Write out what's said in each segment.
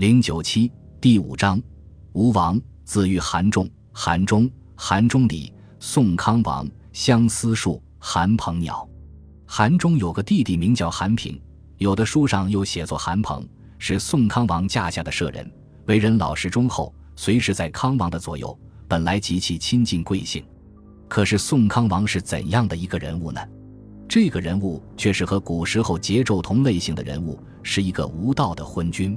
零九七第五章，吴王字玉韩仲，韩忠，韩忠礼，宋康王，相思树，韩鹏鸟。韩忠有个弟弟名叫韩平，有的书上又写作韩鹏，是宋康王驾下的舍人，为人老实忠厚，随时在康王的左右，本来极其亲近贵姓。可是宋康王是怎样的一个人物呢？这个人物却是和古时候桀纣同类型的人物，是一个无道的昏君。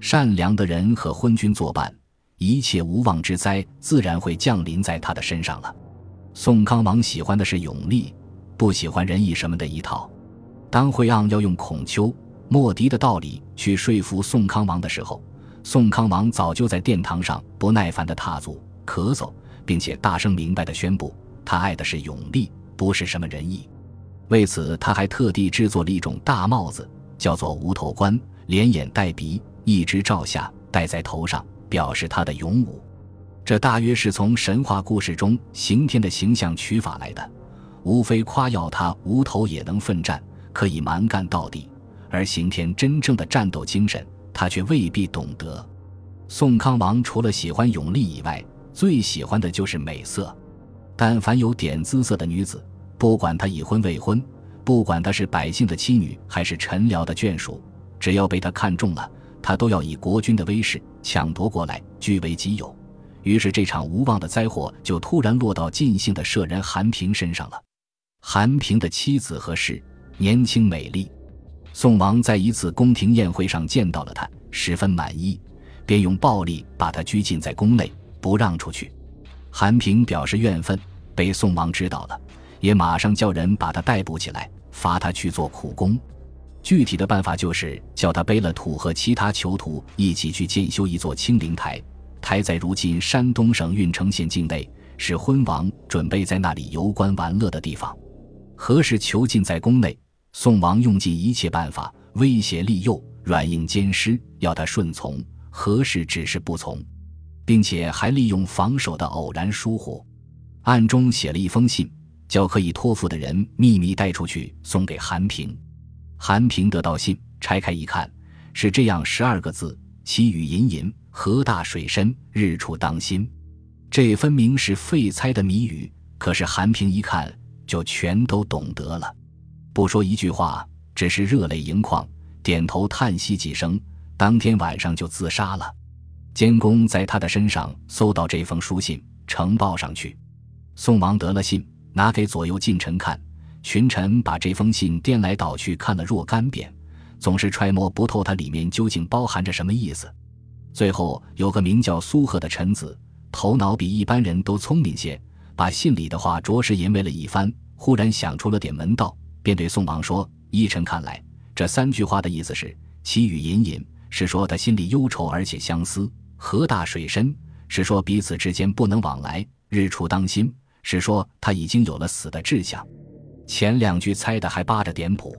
善良的人和昏君作伴，一切无妄之灾自然会降临在他的身上了。宋康王喜欢的是勇力，不喜欢仁义什么的一套。当惠盎要用孔丘、莫迪的道理去说服宋康王的时候，宋康王早就在殿堂上不耐烦地踏足、咳嗽，并且大声明白地宣布，他爱的是勇力，不是什么仁义。为此，他还特地制作了一种大帽子，叫做无头冠，连眼带鼻。一直照下戴在头上，表示他的勇武。这大约是从神话故事中刑天的形象取法来的，无非夸耀他无头也能奋战，可以蛮干到底。而刑天真正的战斗精神，他却未必懂得。宋康王除了喜欢勇力以外，最喜欢的就是美色。但凡有点姿色的女子，不管她已婚未婚，不管她是百姓的妻女还是臣僚的眷属，只要被他看中了。他都要以国君的威势抢夺过来，据为己有。于是这场无望的灾祸就突然落到尽兴的舍人韩平身上了。韩平的妻子何氏年轻美丽，宋王在一次宫廷宴会上见到了她，十分满意，便用暴力把她拘禁在宫内，不让出去。韩平表示怨愤，被宋王知道了，也马上叫人把她逮捕起来，罚她去做苦工。具体的办法就是叫他背了土和其他囚徒一起去建修一座清灵台，台在如今山东省运城县境内，是昏王准备在那里游观玩乐的地方。何氏囚禁在宫内，宋王用尽一切办法威胁利诱、软硬兼施，要他顺从。何氏只是不从，并且还利用防守的偶然疏忽，暗中写了一封信，叫可以托付的人秘密带出去，送给韩平。韩平得到信，拆开一看，是这样十二个字：“其语隐隐，河大水深，日出当心。”这分明是废猜的谜语，可是韩平一看就全都懂得了，不说一句话，只是热泪盈眶，点头叹息几声，当天晚上就自杀了。监工在他的身上搜到这封书信，呈报上去。宋王得了信，拿给左右近臣看。群臣把这封信颠来倒去看了若干遍，总是揣摩不透它里面究竟包含着什么意思。最后有个名叫苏贺的臣子，头脑比一般人都聪明些，把信里的话着实吟味了一番，忽然想出了点门道，便对宋王说：“依臣看来，这三句话的意思是：其语隐隐，是说他心里忧愁而且相思；河大水深，是说彼此之间不能往来；日出当心，是说他已经有了死的志向。”前两句猜的还扒着点谱，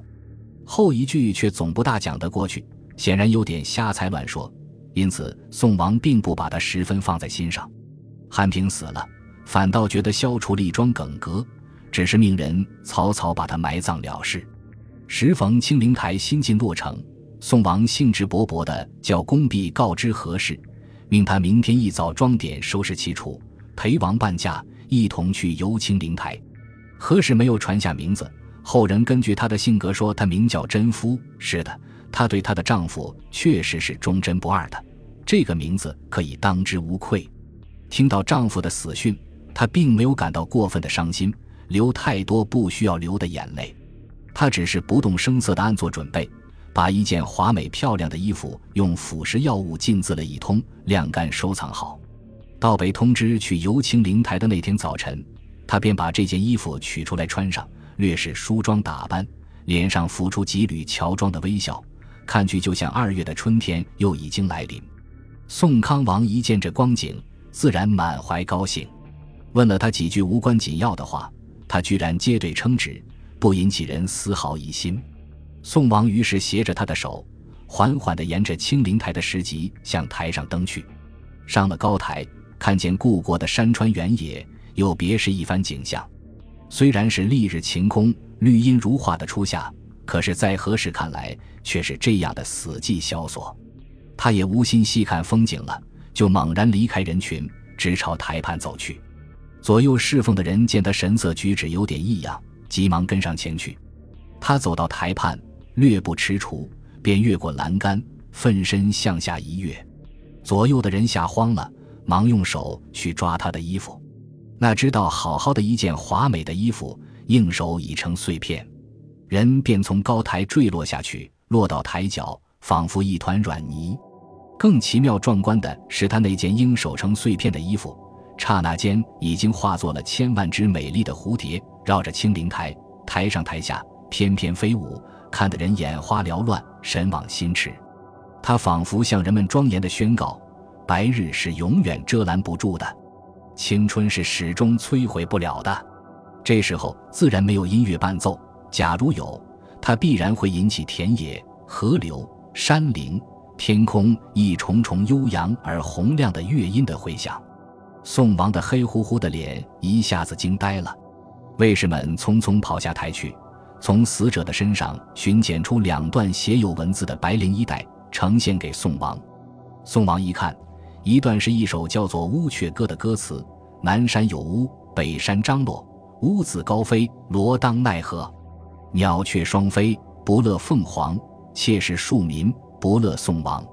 后一句却总不大讲得过去，显然有点瞎猜乱说。因此，宋王并不把他十分放在心上。汉平死了，反倒觉得消除了一桩梗革，只是命人草草把他埋葬了事。时逢清灵台新近落成，宋王兴致勃勃地叫宫婢告知何事，命他明天一早装点收拾其楚，陪王伴驾一同去游清灵台。何氏没有传下名字，后人根据她的性格说，她名叫贞夫。是的，她对她的丈夫确实是忠贞不二的，这个名字可以当之无愧。听到丈夫的死讯，她并没有感到过分的伤心，流太多不需要流的眼泪。她只是不动声色地暗做准备，把一件华美漂亮的衣服用腐蚀药物浸渍了一通，晾干收藏好。到被通知去游清灵台的那天早晨。他便把这件衣服取出来穿上，略是梳妆打扮，脸上浮出几缕乔装的微笑，看去就像二月的春天又已经来临。宋康王一见这光景，自然满怀高兴，问了他几句无关紧要的话，他居然接对称职，不引起人丝毫疑心。宋王于是携着他的手，缓缓地沿着青灵台的石级向台上登去。上了高台，看见故国的山川原野。又别是一番景象，虽然是丽日晴空、绿荫如画的初夏，可是，在何氏看来，却是这样的死寂萧索。他也无心细看风景了，就猛然离开人群，直朝台畔走去。左右侍奉的人见他神色举止有点异样，急忙跟上前去。他走到台畔，略不踟蹰，便越过栏杆，奋身向下一跃。左右的人吓慌了，忙用手去抓他的衣服。那知道好好的一件华美的衣服，应手已成碎片，人便从高台坠落下去，落到台脚，仿佛一团软泥。更奇妙壮观的是，他那件应手成碎片的衣服。刹那间，已经化作了千万只美丽的蝴蝶，绕着青灵台，台上台下翩翩飞舞，看得人眼花缭乱，神往心驰。他仿佛向人们庄严地宣告：白日是永远遮拦不住的，青春是始终摧毁不了的。这时候自然没有音乐伴奏，假如有，它必然会引起田野、河流、山林、天空一重重悠扬而洪亮的乐音的回响。宋王的黑乎乎的脸一下子惊呆了，卫士们匆匆跑下台去，从死者的身上寻捡出两段写有文字的白绫衣带，呈现给宋王。宋王一看，一段是一首叫做《乌鹊歌》的歌词：“南山有乌，北山张罗，乌子高飞，罗当奈何？鸟雀双飞，不乐凤凰；妾是庶民，不乐宋王。”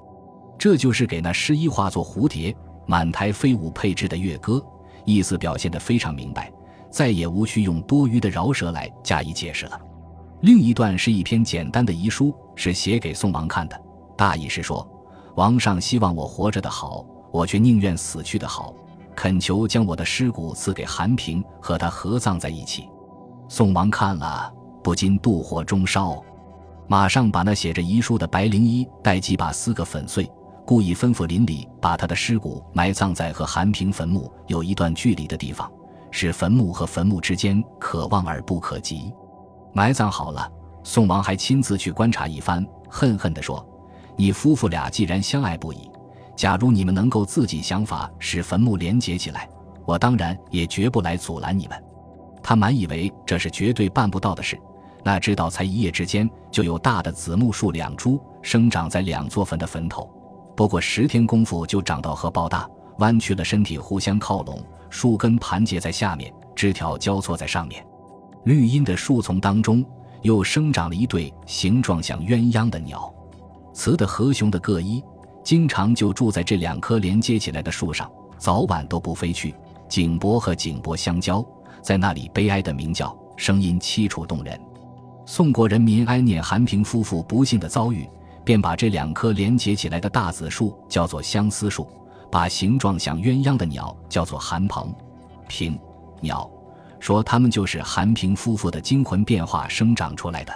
这就是给那诗衣化作蝴蝶。满台飞舞配置的乐歌，意思表现得非常明白，再也无需用多余的饶舌来加以解释了。另一段是一篇简单的遗书，是写给宋王看的，大意是说：王上希望我活着的好，我却宁愿死去的好，恳求将我的尸骨赐给韩平，和他合葬在一起。宋王看了，不禁妒火中烧，马上把那写着遗书的白绫衣带几把撕个粉碎。故意吩咐邻里把他的尸骨埋葬在和韩平坟墓有一段距离的地方，使坟墓和坟墓之间可望而不可及。埋葬好了，宋王还亲自去观察一番，恨恨地说：“你夫妇俩既然相爱不已，假如你们能够自己想法使坟墓连结起来，我当然也绝不来阻拦你们。”他满以为这是绝对办不到的事，哪知道才一夜之间，就有大的紫木树两株生长在两座坟的坟头。不过十天功夫就长到和抱大，弯曲了身体互相靠拢，树根盘结在下面，枝条交错在上面。绿荫的树丛当中又生长了一对形状像鸳鸯的鸟，雌的和雄的各一，经常就住在这两棵连接起来的树上，早晚都不飞去。颈脖和颈脖相交，在那里悲哀的鸣叫，声音凄楚动人。宋国人民哀念韩平夫妇不幸的遭遇。便把这两棵连接起来的大紫树叫做相思树，把形状像鸳鸯的鸟叫做韩鹏、平鸟，说它们就是韩平夫妇的精魂变化生长出来的。